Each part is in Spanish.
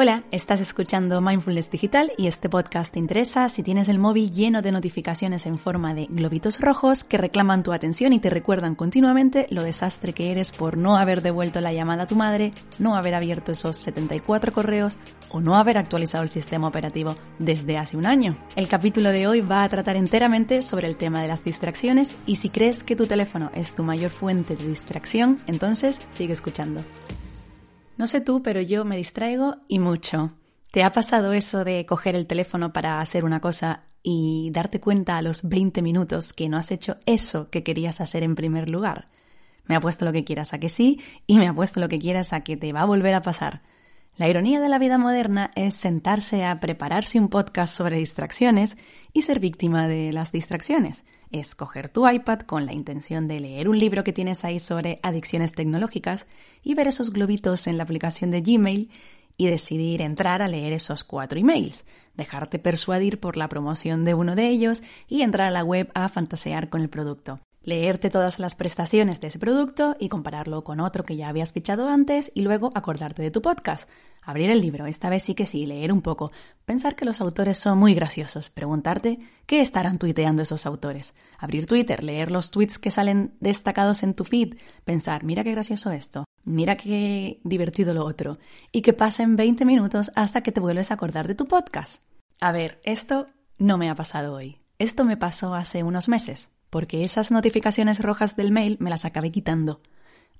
Hola, estás escuchando Mindfulness Digital y este podcast te interesa si tienes el móvil lleno de notificaciones en forma de globitos rojos que reclaman tu atención y te recuerdan continuamente lo desastre que eres por no haber devuelto la llamada a tu madre, no haber abierto esos 74 correos o no haber actualizado el sistema operativo desde hace un año. El capítulo de hoy va a tratar enteramente sobre el tema de las distracciones y si crees que tu teléfono es tu mayor fuente de distracción, entonces sigue escuchando. No sé tú, pero yo me distraigo y mucho. ¿Te ha pasado eso de coger el teléfono para hacer una cosa y darte cuenta a los 20 minutos que no has hecho eso que querías hacer en primer lugar? Me ha puesto lo que quieras a que sí y me ha puesto lo que quieras a que te va a volver a pasar. La ironía de la vida moderna es sentarse a prepararse un podcast sobre distracciones y ser víctima de las distracciones. Es coger tu iPad con la intención de leer un libro que tienes ahí sobre adicciones tecnológicas y ver esos globitos en la aplicación de Gmail y decidir entrar a leer esos cuatro emails, dejarte persuadir por la promoción de uno de ellos y entrar a la web a fantasear con el producto leerte todas las prestaciones de ese producto y compararlo con otro que ya habías fichado antes y luego acordarte de tu podcast. Abrir el libro, esta vez sí que sí, leer un poco, pensar que los autores son muy graciosos, preguntarte qué estarán tuiteando esos autores, abrir Twitter, leer los tweets que salen destacados en tu feed, pensar, mira qué gracioso esto, mira qué divertido lo otro, y que pasen 20 minutos hasta que te vuelves a acordar de tu podcast. A ver, esto no me ha pasado hoy. Esto me pasó hace unos meses, porque esas notificaciones rojas del mail me las acabé quitando.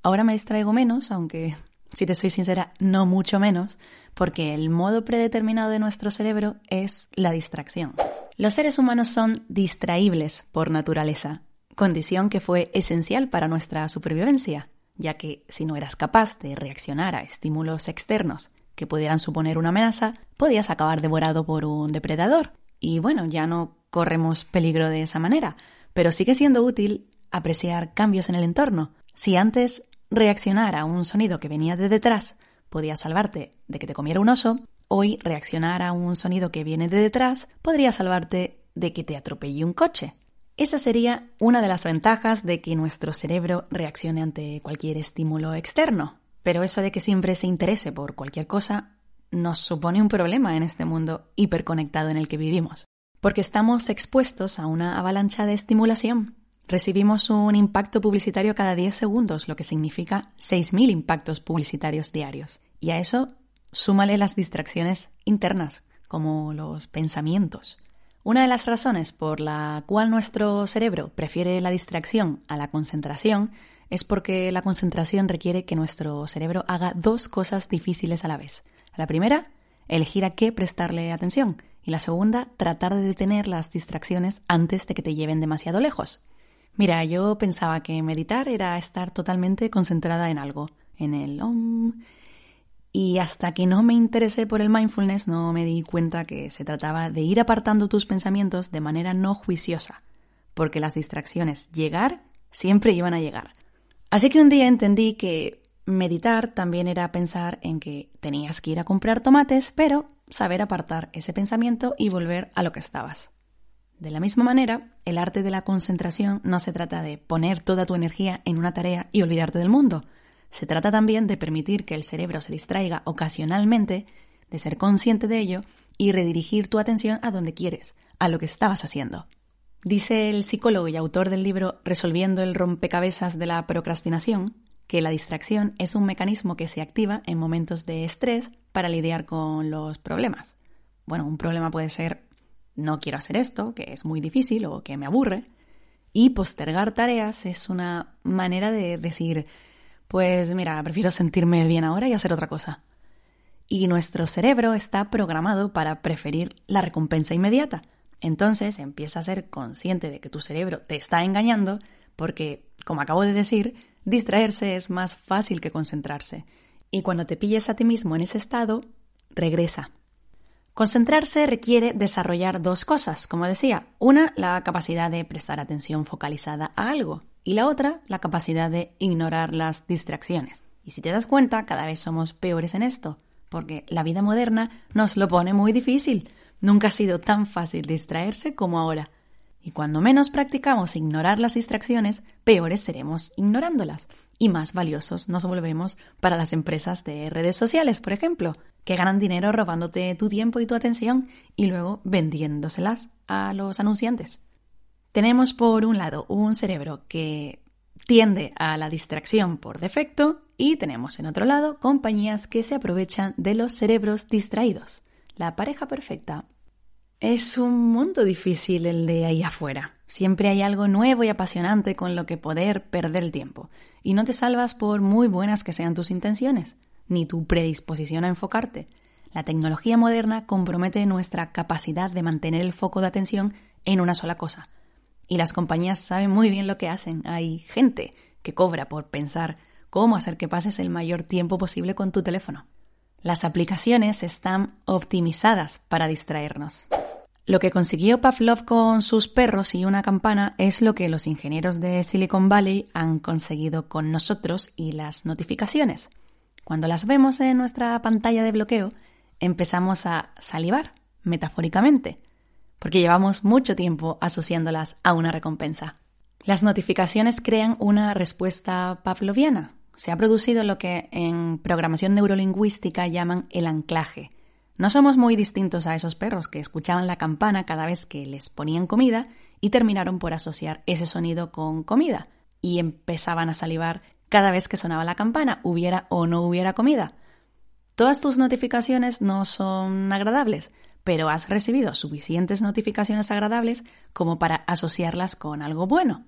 Ahora me distraigo menos, aunque, si te soy sincera, no mucho menos, porque el modo predeterminado de nuestro cerebro es la distracción. Los seres humanos son distraíbles por naturaleza, condición que fue esencial para nuestra supervivencia, ya que si no eras capaz de reaccionar a estímulos externos que pudieran suponer una amenaza, podías acabar devorado por un depredador. Y bueno, ya no corremos peligro de esa manera, pero sigue siendo útil apreciar cambios en el entorno. Si antes reaccionar a un sonido que venía de detrás podía salvarte de que te comiera un oso, hoy reaccionar a un sonido que viene de detrás podría salvarte de que te atropelle un coche. Esa sería una de las ventajas de que nuestro cerebro reaccione ante cualquier estímulo externo. Pero eso de que siempre se interese por cualquier cosa nos supone un problema en este mundo hiperconectado en el que vivimos porque estamos expuestos a una avalancha de estimulación. Recibimos un impacto publicitario cada 10 segundos, lo que significa 6.000 impactos publicitarios diarios. Y a eso súmale las distracciones internas, como los pensamientos. Una de las razones por la cual nuestro cerebro prefiere la distracción a la concentración es porque la concentración requiere que nuestro cerebro haga dos cosas difíciles a la vez. La primera, elegir a qué prestarle atención y la segunda, tratar de detener las distracciones antes de que te lleven demasiado lejos. Mira, yo pensaba que meditar era estar totalmente concentrada en algo, en el om. Y hasta que no me interesé por el mindfulness no me di cuenta que se trataba de ir apartando tus pensamientos de manera no juiciosa, porque las distracciones llegar siempre iban a llegar. Así que un día entendí que meditar también era pensar en que tenías que ir a comprar tomates, pero saber apartar ese pensamiento y volver a lo que estabas. De la misma manera, el arte de la concentración no se trata de poner toda tu energía en una tarea y olvidarte del mundo. Se trata también de permitir que el cerebro se distraiga ocasionalmente, de ser consciente de ello y redirigir tu atención a donde quieres, a lo que estabas haciendo. Dice el psicólogo y autor del libro Resolviendo el rompecabezas de la procrastinación, que la distracción es un mecanismo que se activa en momentos de estrés para lidiar con los problemas. Bueno, un problema puede ser no quiero hacer esto, que es muy difícil o que me aburre. Y postergar tareas es una manera de decir, pues mira, prefiero sentirme bien ahora y hacer otra cosa. Y nuestro cerebro está programado para preferir la recompensa inmediata. Entonces empieza a ser consciente de que tu cerebro te está engañando porque, como acabo de decir, Distraerse es más fácil que concentrarse. Y cuando te pilles a ti mismo en ese estado, regresa. Concentrarse requiere desarrollar dos cosas, como decía. Una, la capacidad de prestar atención focalizada a algo. Y la otra, la capacidad de ignorar las distracciones. Y si te das cuenta, cada vez somos peores en esto, porque la vida moderna nos lo pone muy difícil. Nunca ha sido tan fácil distraerse como ahora. Y cuando menos practicamos ignorar las distracciones, peores seremos ignorándolas. Y más valiosos nos volvemos para las empresas de redes sociales, por ejemplo. que ganan dinero robándote tu tiempo y tu atención y luego vendiéndoselas a los anunciantes. Tenemos por un lado un cerebro que tiende a la distracción por defecto y tenemos en otro lado compañías que se aprovechan de los cerebros distraídos. La pareja perfecta. Es un mundo difícil el de ahí afuera. Siempre hay algo nuevo y apasionante con lo que poder perder el tiempo. Y no te salvas por muy buenas que sean tus intenciones, ni tu predisposición a enfocarte. La tecnología moderna compromete nuestra capacidad de mantener el foco de atención en una sola cosa. Y las compañías saben muy bien lo que hacen. Hay gente que cobra por pensar cómo hacer que pases el mayor tiempo posible con tu teléfono. Las aplicaciones están optimizadas para distraernos. Lo que consiguió Pavlov con sus perros y una campana es lo que los ingenieros de Silicon Valley han conseguido con nosotros y las notificaciones. Cuando las vemos en nuestra pantalla de bloqueo, empezamos a salivar, metafóricamente, porque llevamos mucho tiempo asociándolas a una recompensa. Las notificaciones crean una respuesta pavloviana. Se ha producido lo que en programación neurolingüística llaman el anclaje no somos muy distintos a esos perros que escuchaban la campana cada vez que les ponían comida y terminaron por asociar ese sonido con comida y empezaban a salivar cada vez que sonaba la campana, hubiera o no hubiera comida. Todas tus notificaciones no son agradables, pero has recibido suficientes notificaciones agradables como para asociarlas con algo bueno.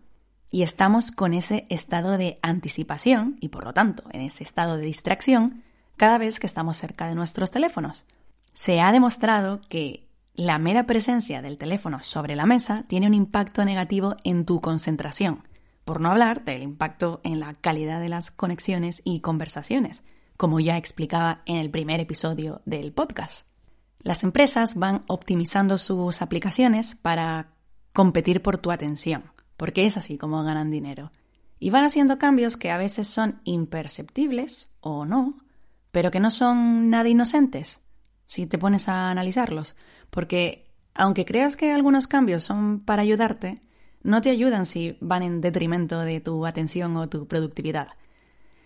Y estamos con ese estado de anticipación y por lo tanto en ese estado de distracción cada vez que estamos cerca de nuestros teléfonos. Se ha demostrado que la mera presencia del teléfono sobre la mesa tiene un impacto negativo en tu concentración, por no hablar del impacto en la calidad de las conexiones y conversaciones, como ya explicaba en el primer episodio del podcast. Las empresas van optimizando sus aplicaciones para competir por tu atención, porque es así como ganan dinero. Y van haciendo cambios que a veces son imperceptibles o no, pero que no son nada inocentes si te pones a analizarlos, porque aunque creas que algunos cambios son para ayudarte, no te ayudan si van en detrimento de tu atención o tu productividad.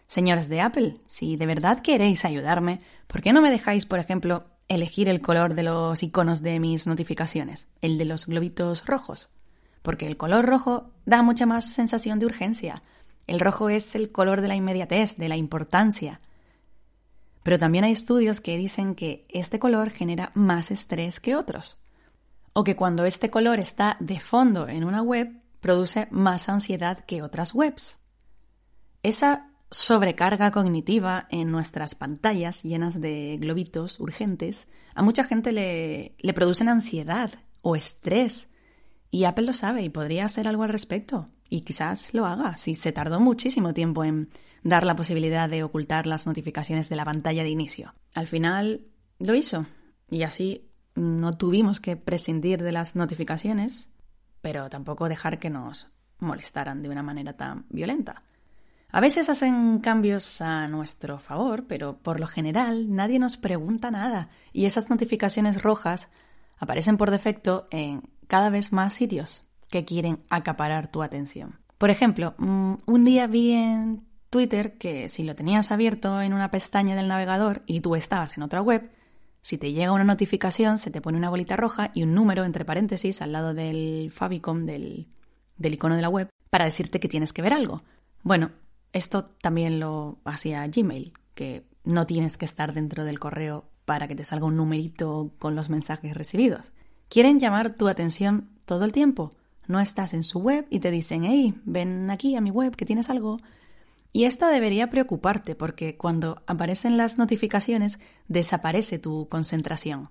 Señores de Apple, si de verdad queréis ayudarme, ¿por qué no me dejáis, por ejemplo, elegir el color de los iconos de mis notificaciones, el de los globitos rojos? Porque el color rojo da mucha más sensación de urgencia. El rojo es el color de la inmediatez, de la importancia. Pero también hay estudios que dicen que este color genera más estrés que otros. O que cuando este color está de fondo en una web, produce más ansiedad que otras webs. Esa sobrecarga cognitiva en nuestras pantallas llenas de globitos urgentes, a mucha gente le, le producen ansiedad o estrés. Y Apple lo sabe y podría hacer algo al respecto. Y quizás lo haga si se tardó muchísimo tiempo en dar la posibilidad de ocultar las notificaciones de la pantalla de inicio. Al final lo hizo y así no tuvimos que prescindir de las notificaciones, pero tampoco dejar que nos molestaran de una manera tan violenta. A veces hacen cambios a nuestro favor, pero por lo general nadie nos pregunta nada y esas notificaciones rojas aparecen por defecto en cada vez más sitios que quieren acaparar tu atención. Por ejemplo, mm, un día vi en Twitter que si lo tenías abierto en una pestaña del navegador y tú estabas en otra web, si te llega una notificación se te pone una bolita roja y un número entre paréntesis al lado del favicon del, del icono de la web para decirte que tienes que ver algo. Bueno, esto también lo hacía Gmail, que no tienes que estar dentro del correo para que te salga un numerito con los mensajes recibidos. Quieren llamar tu atención todo el tiempo. No estás en su web y te dicen, hey, ven aquí a mi web que tienes algo. Y esto debería preocuparte porque cuando aparecen las notificaciones desaparece tu concentración.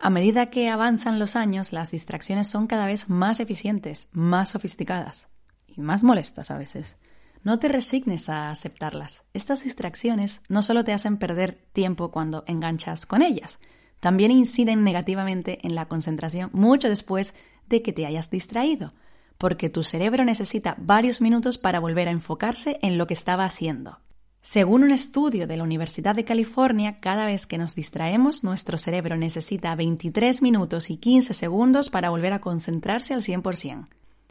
A medida que avanzan los años, las distracciones son cada vez más eficientes, más sofisticadas y más molestas a veces. No te resignes a aceptarlas. Estas distracciones no solo te hacen perder tiempo cuando enganchas con ellas, también inciden negativamente en la concentración mucho después de que te hayas distraído porque tu cerebro necesita varios minutos para volver a enfocarse en lo que estaba haciendo. Según un estudio de la Universidad de California, cada vez que nos distraemos, nuestro cerebro necesita 23 minutos y 15 segundos para volver a concentrarse al 100%.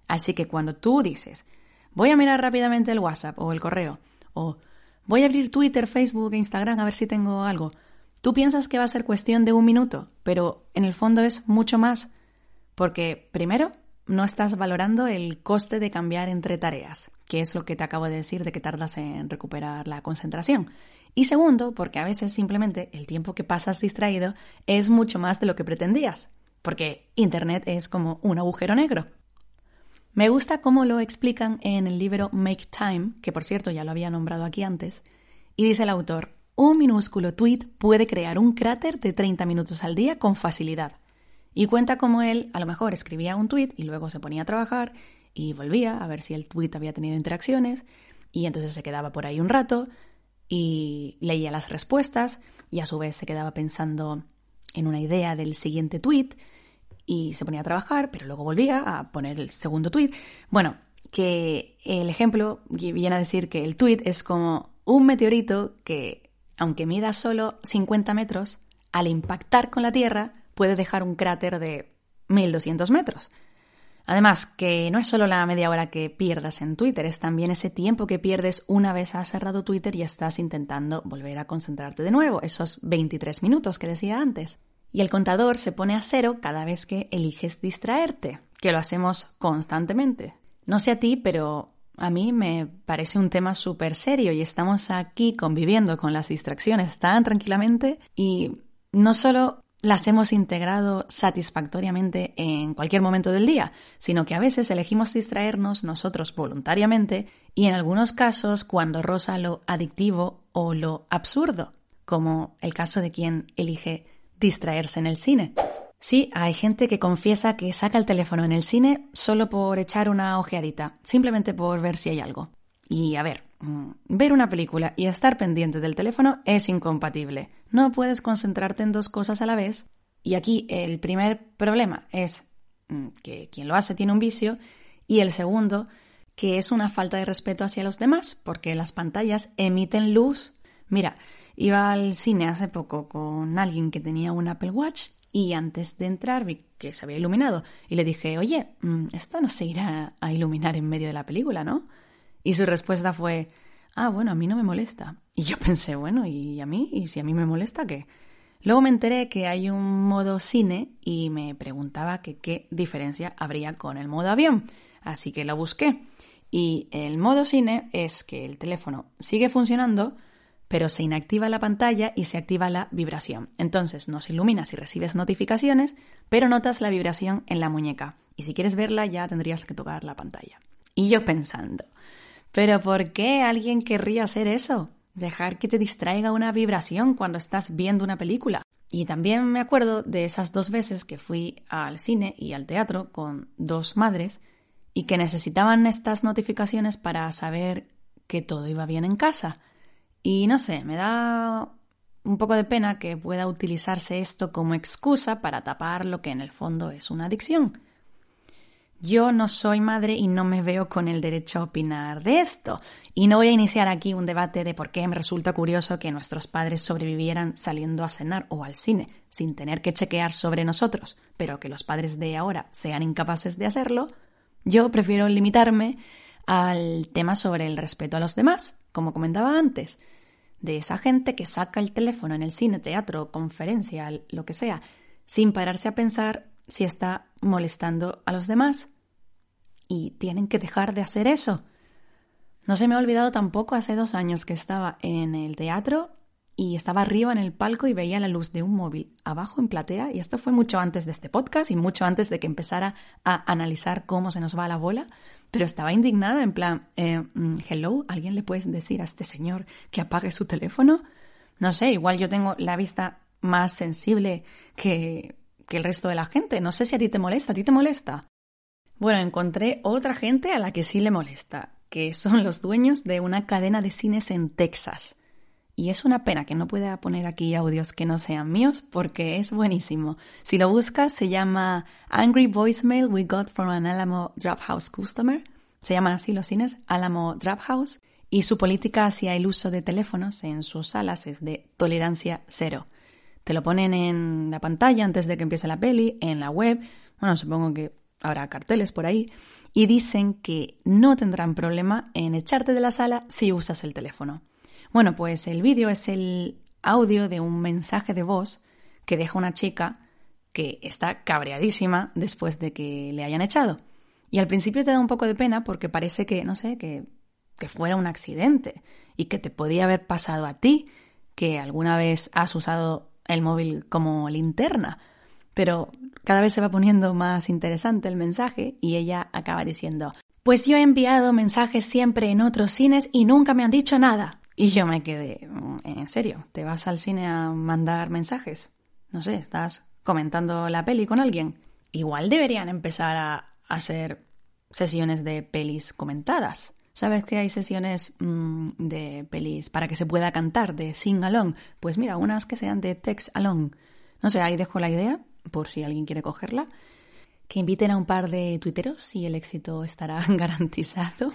Así que cuando tú dices, voy a mirar rápidamente el WhatsApp o el correo, o voy a abrir Twitter, Facebook e Instagram a ver si tengo algo, Tú piensas que va a ser cuestión de un minuto, pero en el fondo es mucho más. Porque, primero, no estás valorando el coste de cambiar entre tareas, que es lo que te acabo de decir de que tardas en recuperar la concentración. Y segundo, porque a veces simplemente el tiempo que pasas distraído es mucho más de lo que pretendías, porque Internet es como un agujero negro. Me gusta cómo lo explican en el libro Make Time, que por cierto ya lo había nombrado aquí antes, y dice el autor, un minúsculo tweet puede crear un cráter de 30 minutos al día con facilidad. Y cuenta cómo él a lo mejor escribía un tweet y luego se ponía a trabajar y volvía a ver si el tweet había tenido interacciones y entonces se quedaba por ahí un rato y leía las respuestas y a su vez se quedaba pensando en una idea del siguiente tweet y se ponía a trabajar, pero luego volvía a poner el segundo tweet. Bueno, que el ejemplo viene a decir que el tweet es como un meteorito que, aunque mida solo 50 metros, al impactar con la Tierra puede dejar un cráter de 1200 metros. Además, que no es solo la media hora que pierdas en Twitter, es también ese tiempo que pierdes una vez has cerrado Twitter y estás intentando volver a concentrarte de nuevo, esos 23 minutos que decía antes. Y el contador se pone a cero cada vez que eliges distraerte, que lo hacemos constantemente. No sé a ti, pero a mí me parece un tema súper serio y estamos aquí conviviendo con las distracciones tan tranquilamente y no solo las hemos integrado satisfactoriamente en cualquier momento del día, sino que a veces elegimos distraernos nosotros voluntariamente y en algunos casos cuando roza lo adictivo o lo absurdo, como el caso de quien elige distraerse en el cine. Sí, hay gente que confiesa que saca el teléfono en el cine solo por echar una ojeadita, simplemente por ver si hay algo. Y a ver, ver una película y estar pendiente del teléfono es incompatible. No puedes concentrarte en dos cosas a la vez. Y aquí el primer problema es mm, que quien lo hace tiene un vicio y el segundo que es una falta de respeto hacia los demás, porque las pantallas emiten luz. Mira, iba al cine hace poco con alguien que tenía un Apple Watch y antes de entrar vi que se había iluminado y le dije, oye, mm, esto no se irá a iluminar en medio de la película, ¿no? Y su respuesta fue, ah, bueno, a mí no me molesta. Y yo pensé, bueno, ¿y a mí? ¿Y si a mí me molesta qué? Luego me enteré que hay un modo cine y me preguntaba qué diferencia habría con el modo avión. Así que lo busqué. Y el modo cine es que el teléfono sigue funcionando, pero se inactiva la pantalla y se activa la vibración. Entonces no se ilumina si recibes notificaciones, pero notas la vibración en la muñeca. Y si quieres verla ya tendrías que tocar la pantalla. Y yo pensando, pero ¿por qué alguien querría hacer eso? Dejar que te distraiga una vibración cuando estás viendo una película. Y también me acuerdo de esas dos veces que fui al cine y al teatro con dos madres y que necesitaban estas notificaciones para saber que todo iba bien en casa. Y no sé, me da un poco de pena que pueda utilizarse esto como excusa para tapar lo que en el fondo es una adicción. Yo no soy madre y no me veo con el derecho a opinar de esto. Y no voy a iniciar aquí un debate de por qué me resulta curioso que nuestros padres sobrevivieran saliendo a cenar o al cine sin tener que chequear sobre nosotros, pero que los padres de ahora sean incapaces de hacerlo. Yo prefiero limitarme al tema sobre el respeto a los demás, como comentaba antes, de esa gente que saca el teléfono en el cine, teatro, conferencia, lo que sea, sin pararse a pensar si está molestando a los demás. Y tienen que dejar de hacer eso. No se me ha olvidado tampoco hace dos años que estaba en el teatro y estaba arriba en el palco y veía la luz de un móvil abajo en platea y esto fue mucho antes de este podcast y mucho antes de que empezara a analizar cómo se nos va la bola, pero estaba indignada en plan, eh, mm, hello, ¿alguien le puede decir a este señor que apague su teléfono? No sé, igual yo tengo la vista más sensible que que el resto de la gente. No sé si a ti te molesta, ¿a ti te molesta? Bueno, encontré otra gente a la que sí le molesta, que son los dueños de una cadena de cines en Texas. Y es una pena que no pueda poner aquí audios que no sean míos porque es buenísimo. Si lo buscas, se llama Angry Voicemail We Got from an Alamo Draft House Customer. Se llaman así los cines, Alamo Draft House. Y su política hacia el uso de teléfonos en sus salas es de tolerancia cero. Te lo ponen en la pantalla antes de que empiece la peli, en la web, bueno, supongo que habrá carteles por ahí, y dicen que no tendrán problema en echarte de la sala si usas el teléfono. Bueno, pues el vídeo es el audio de un mensaje de voz que deja una chica que está cabreadísima después de que le hayan echado. Y al principio te da un poco de pena porque parece que, no sé, que, que fuera un accidente y que te podía haber pasado a ti, que alguna vez has usado el móvil como linterna. Pero cada vez se va poniendo más interesante el mensaje y ella acaba diciendo, pues yo he enviado mensajes siempre en otros cines y nunca me han dicho nada. Y yo me quedé, mm, en serio, ¿te vas al cine a mandar mensajes? No sé, estás comentando la peli con alguien. Igual deberían empezar a hacer sesiones de pelis comentadas. ¿Sabes que hay sesiones mm, de pelis para que se pueda cantar, de sing along? Pues mira, unas que sean de text along. No sé, ahí dejo la idea, por si alguien quiere cogerla. Que inviten a un par de tuiteros y el éxito estará garantizado.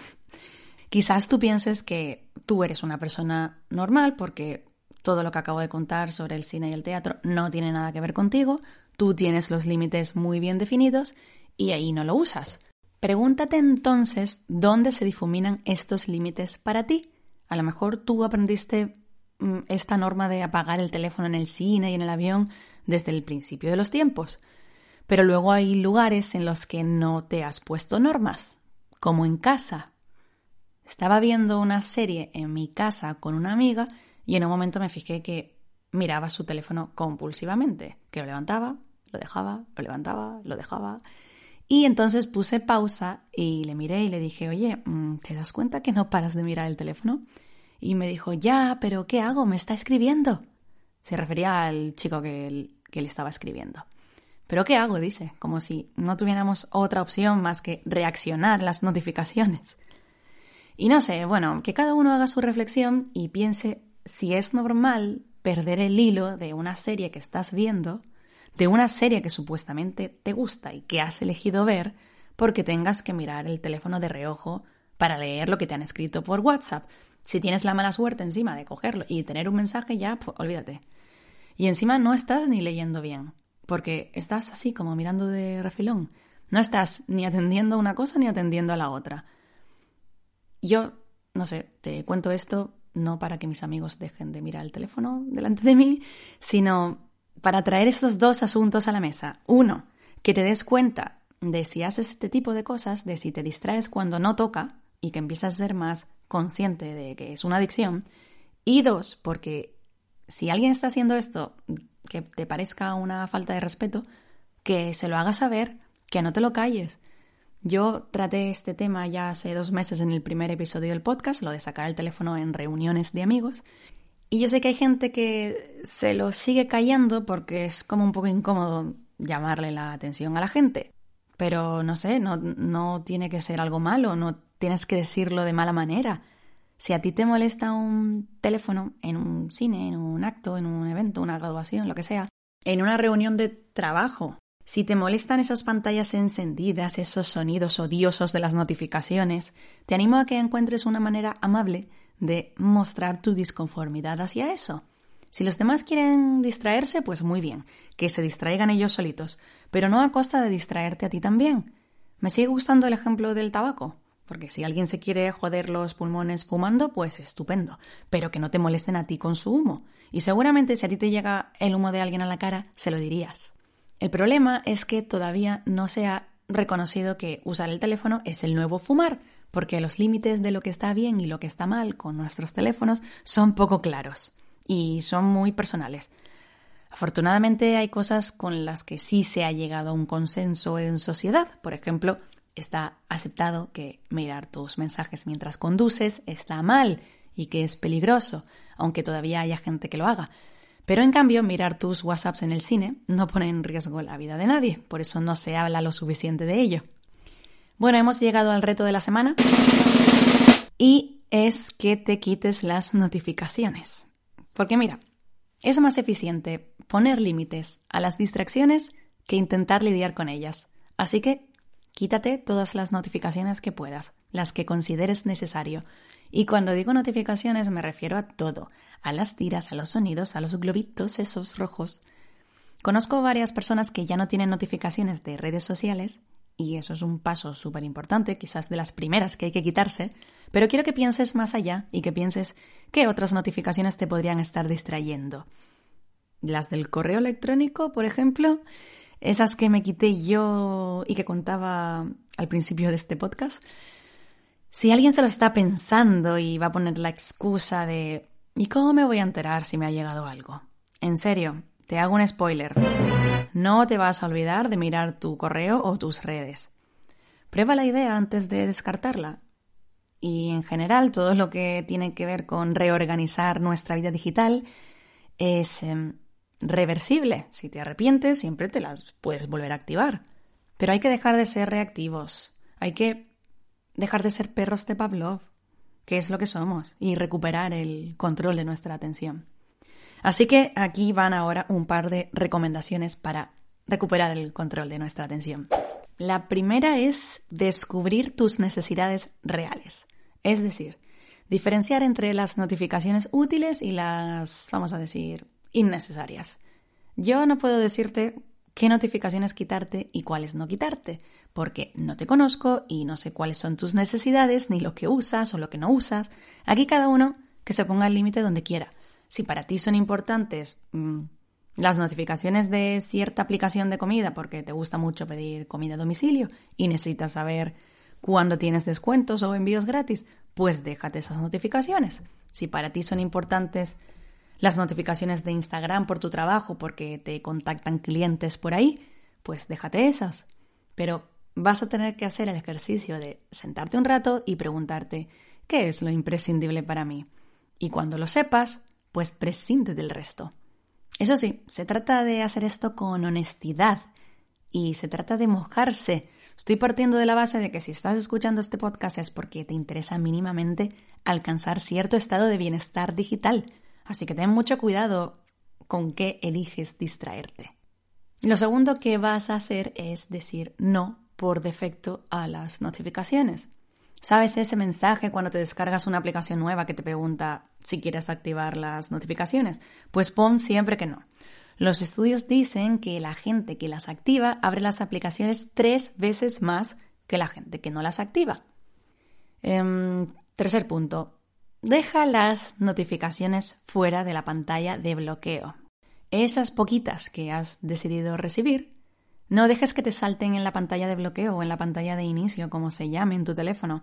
Quizás tú pienses que tú eres una persona normal porque todo lo que acabo de contar sobre el cine y el teatro no tiene nada que ver contigo, tú tienes los límites muy bien definidos y ahí no lo usas. Pregúntate entonces dónde se difuminan estos límites para ti. A lo mejor tú aprendiste mm, esta norma de apagar el teléfono en el cine y en el avión desde el principio de los tiempos. Pero luego hay lugares en los que no te has puesto normas, como en casa. Estaba viendo una serie en mi casa con una amiga y en un momento me fijé que miraba su teléfono compulsivamente, que lo levantaba, lo dejaba, lo levantaba, lo dejaba. Y entonces puse pausa y le miré y le dije, oye, mm, ¿te das cuenta que no paras de mirar el teléfono? Y me dijo, ya, pero ¿qué hago? Me está escribiendo. Se refería al chico que, que le estaba escribiendo. ¿Pero qué hago? dice, como si no tuviéramos otra opción más que reaccionar las notificaciones. Y no sé, bueno, que cada uno haga su reflexión y piense si es normal perder el hilo de una serie que estás viendo de una serie que supuestamente te gusta y que has elegido ver porque tengas que mirar el teléfono de reojo para leer lo que te han escrito por WhatsApp. Si tienes la mala suerte encima de cogerlo y tener un mensaje, ya, pues, olvídate. Y encima no estás ni leyendo bien, porque estás así como mirando de refilón. No estás ni atendiendo a una cosa ni atendiendo a la otra. Yo, no sé, te cuento esto no para que mis amigos dejen de mirar el teléfono delante de mí, sino para traer estos dos asuntos a la mesa. Uno, que te des cuenta de si haces este tipo de cosas, de si te distraes cuando no toca y que empiezas a ser más consciente de que es una adicción. Y dos, porque si alguien está haciendo esto que te parezca una falta de respeto, que se lo haga saber, que no te lo calles. Yo traté este tema ya hace dos meses en el primer episodio del podcast, lo de sacar el teléfono en reuniones de amigos, y yo sé que hay gente que se lo sigue callando porque es como un poco incómodo llamarle la atención a la gente. Pero no sé, no, no tiene que ser algo malo, no tienes que decirlo de mala manera. Si a ti te molesta un teléfono en un cine, en un acto, en un evento, una graduación, lo que sea, en una reunión de trabajo, si te molestan esas pantallas encendidas, esos sonidos odiosos de las notificaciones, te animo a que encuentres una manera amable de mostrar tu disconformidad hacia eso. Si los demás quieren distraerse, pues muy bien, que se distraigan ellos solitos, pero no a costa de distraerte a ti también. Me sigue gustando el ejemplo del tabaco, porque si alguien se quiere joder los pulmones fumando, pues estupendo, pero que no te molesten a ti con su humo. Y seguramente si a ti te llega el humo de alguien a la cara, se lo dirías. El problema es que todavía no se ha reconocido que usar el teléfono es el nuevo fumar, porque los límites de lo que está bien y lo que está mal con nuestros teléfonos son poco claros y son muy personales. Afortunadamente hay cosas con las que sí se ha llegado a un consenso en sociedad. Por ejemplo, está aceptado que mirar tus mensajes mientras conduces está mal y que es peligroso, aunque todavía haya gente que lo haga. Pero en cambio, mirar tus WhatsApps en el cine no pone en riesgo la vida de nadie, por eso no se habla lo suficiente de ello. Bueno, hemos llegado al reto de la semana y es que te quites las notificaciones. Porque mira, es más eficiente poner límites a las distracciones que intentar lidiar con ellas. Así que quítate todas las notificaciones que puedas, las que consideres necesario. Y cuando digo notificaciones me refiero a todo, a las tiras, a los sonidos, a los globitos esos rojos. Conozco varias personas que ya no tienen notificaciones de redes sociales y eso es un paso súper importante, quizás de las primeras que hay que quitarse, pero quiero que pienses más allá y que pienses qué otras notificaciones te podrían estar distrayendo. Las del correo electrónico, por ejemplo, esas que me quité yo y que contaba al principio de este podcast. Si alguien se lo está pensando y va a poner la excusa de ¿y cómo me voy a enterar si me ha llegado algo? En serio, te hago un spoiler. No te vas a olvidar de mirar tu correo o tus redes. Prueba la idea antes de descartarla. Y en general, todo lo que tiene que ver con reorganizar nuestra vida digital es em, reversible. Si te arrepientes, siempre te las puedes volver a activar. Pero hay que dejar de ser reactivos. Hay que dejar de ser perros de Pavlov, que es lo que somos, y recuperar el control de nuestra atención. Así que aquí van ahora un par de recomendaciones para recuperar el control de nuestra atención. La primera es descubrir tus necesidades reales, es decir, diferenciar entre las notificaciones útiles y las, vamos a decir, innecesarias. Yo no puedo decirte qué notificaciones quitarte y cuáles no quitarte, porque no te conozco y no sé cuáles son tus necesidades, ni lo que usas o lo que no usas. Aquí cada uno que se ponga el límite donde quiera. Si para ti son importantes mm, las notificaciones de cierta aplicación de comida, porque te gusta mucho pedir comida a domicilio y necesitas saber cuándo tienes descuentos o envíos gratis, pues déjate esas notificaciones. Si para ti son importantes las notificaciones de Instagram por tu trabajo porque te contactan clientes por ahí, pues déjate esas. Pero vas a tener que hacer el ejercicio de sentarte un rato y preguntarte qué es lo imprescindible para mí. Y cuando lo sepas, pues prescinde del resto. Eso sí, se trata de hacer esto con honestidad y se trata de mojarse. Estoy partiendo de la base de que si estás escuchando este podcast es porque te interesa mínimamente alcanzar cierto estado de bienestar digital, Así que ten mucho cuidado con qué eliges distraerte. Lo segundo que vas a hacer es decir no por defecto a las notificaciones. ¿Sabes ese mensaje cuando te descargas una aplicación nueva que te pregunta si quieres activar las notificaciones? Pues pon siempre que no. Los estudios dicen que la gente que las activa abre las aplicaciones tres veces más que la gente que no las activa. Em, tercer punto, Deja las notificaciones fuera de la pantalla de bloqueo. Esas poquitas que has decidido recibir, no dejes que te salten en la pantalla de bloqueo o en la pantalla de inicio, como se llame en tu teléfono.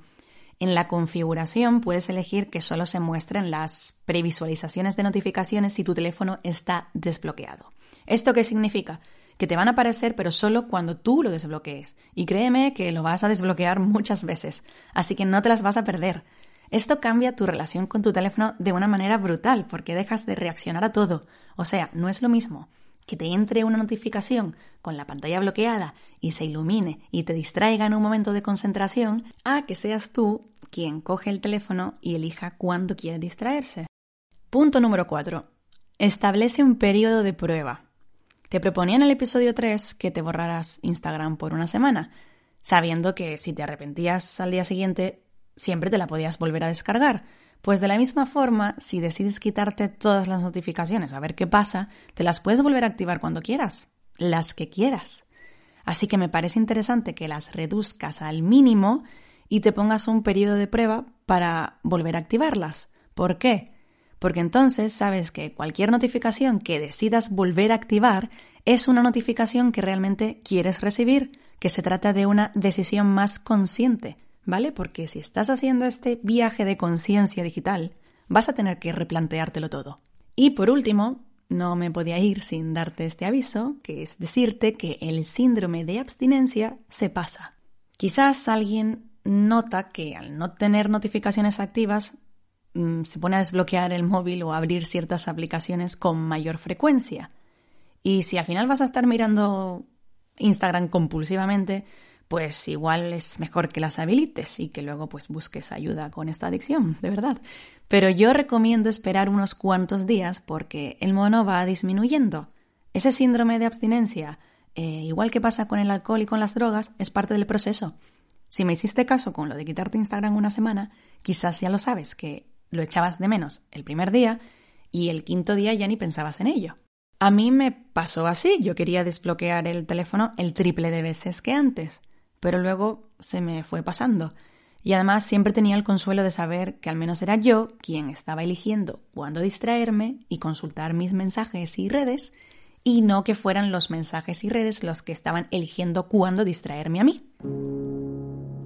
En la configuración puedes elegir que solo se muestren las previsualizaciones de notificaciones si tu teléfono está desbloqueado. ¿Esto qué significa? Que te van a aparecer pero solo cuando tú lo desbloquees. Y créeme que lo vas a desbloquear muchas veces, así que no te las vas a perder. Esto cambia tu relación con tu teléfono de una manera brutal porque dejas de reaccionar a todo. O sea, no es lo mismo que te entre una notificación con la pantalla bloqueada y se ilumine y te distraiga en un momento de concentración, a que seas tú quien coge el teléfono y elija cuándo quiere distraerse. Punto número 4. Establece un periodo de prueba. Te proponía en el episodio 3 que te borraras Instagram por una semana, sabiendo que si te arrepentías al día siguiente siempre te la podías volver a descargar. Pues de la misma forma, si decides quitarte todas las notificaciones a ver qué pasa, te las puedes volver a activar cuando quieras, las que quieras. Así que me parece interesante que las reduzcas al mínimo y te pongas un periodo de prueba para volver a activarlas. ¿Por qué? Porque entonces sabes que cualquier notificación que decidas volver a activar es una notificación que realmente quieres recibir, que se trata de una decisión más consciente, ¿vale? Porque si estás haciendo este viaje de conciencia digital, vas a tener que replanteártelo todo. Y por último, no me podía ir sin darte este aviso, que es decirte que el síndrome de abstinencia se pasa. Quizás alguien nota que al no tener notificaciones activas mm, se pone a desbloquear el móvil o a abrir ciertas aplicaciones con mayor frecuencia. Y si al final vas a estar mirando Instagram compulsivamente, pues igual es mejor que las habilites y que luego pues busques ayuda con esta adicción, de verdad. Pero yo recomiendo esperar unos cuantos días porque el mono va disminuyendo. Ese síndrome de abstinencia, eh, igual que pasa con el alcohol y con las drogas, es parte del proceso. Si me hiciste caso con lo de quitarte Instagram una semana, quizás ya lo sabes, que lo echabas de menos el primer día y el quinto día ya ni pensabas en ello. A mí me pasó así, yo quería desbloquear el teléfono el triple de veces que antes pero luego se me fue pasando. Y además siempre tenía el consuelo de saber que al menos era yo quien estaba eligiendo cuándo distraerme y consultar mis mensajes y redes, y no que fueran los mensajes y redes los que estaban eligiendo cuándo distraerme a mí.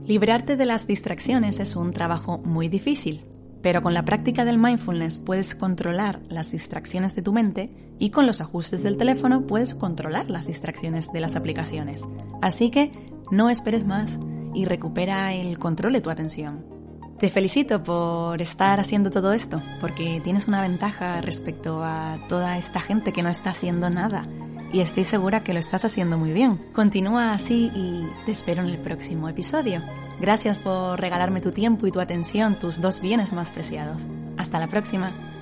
Librarte de las distracciones es un trabajo muy difícil, pero con la práctica del mindfulness puedes controlar las distracciones de tu mente y con los ajustes del teléfono puedes controlar las distracciones de las aplicaciones. Así que no esperes más y recupera el control de tu atención. Te felicito por estar haciendo todo esto, porque tienes una ventaja respecto a toda esta gente que no está haciendo nada y estoy segura que lo estás haciendo muy bien. Continúa así y te espero en el próximo episodio. Gracias por regalarme tu tiempo y tu atención, tus dos bienes más preciados. Hasta la próxima.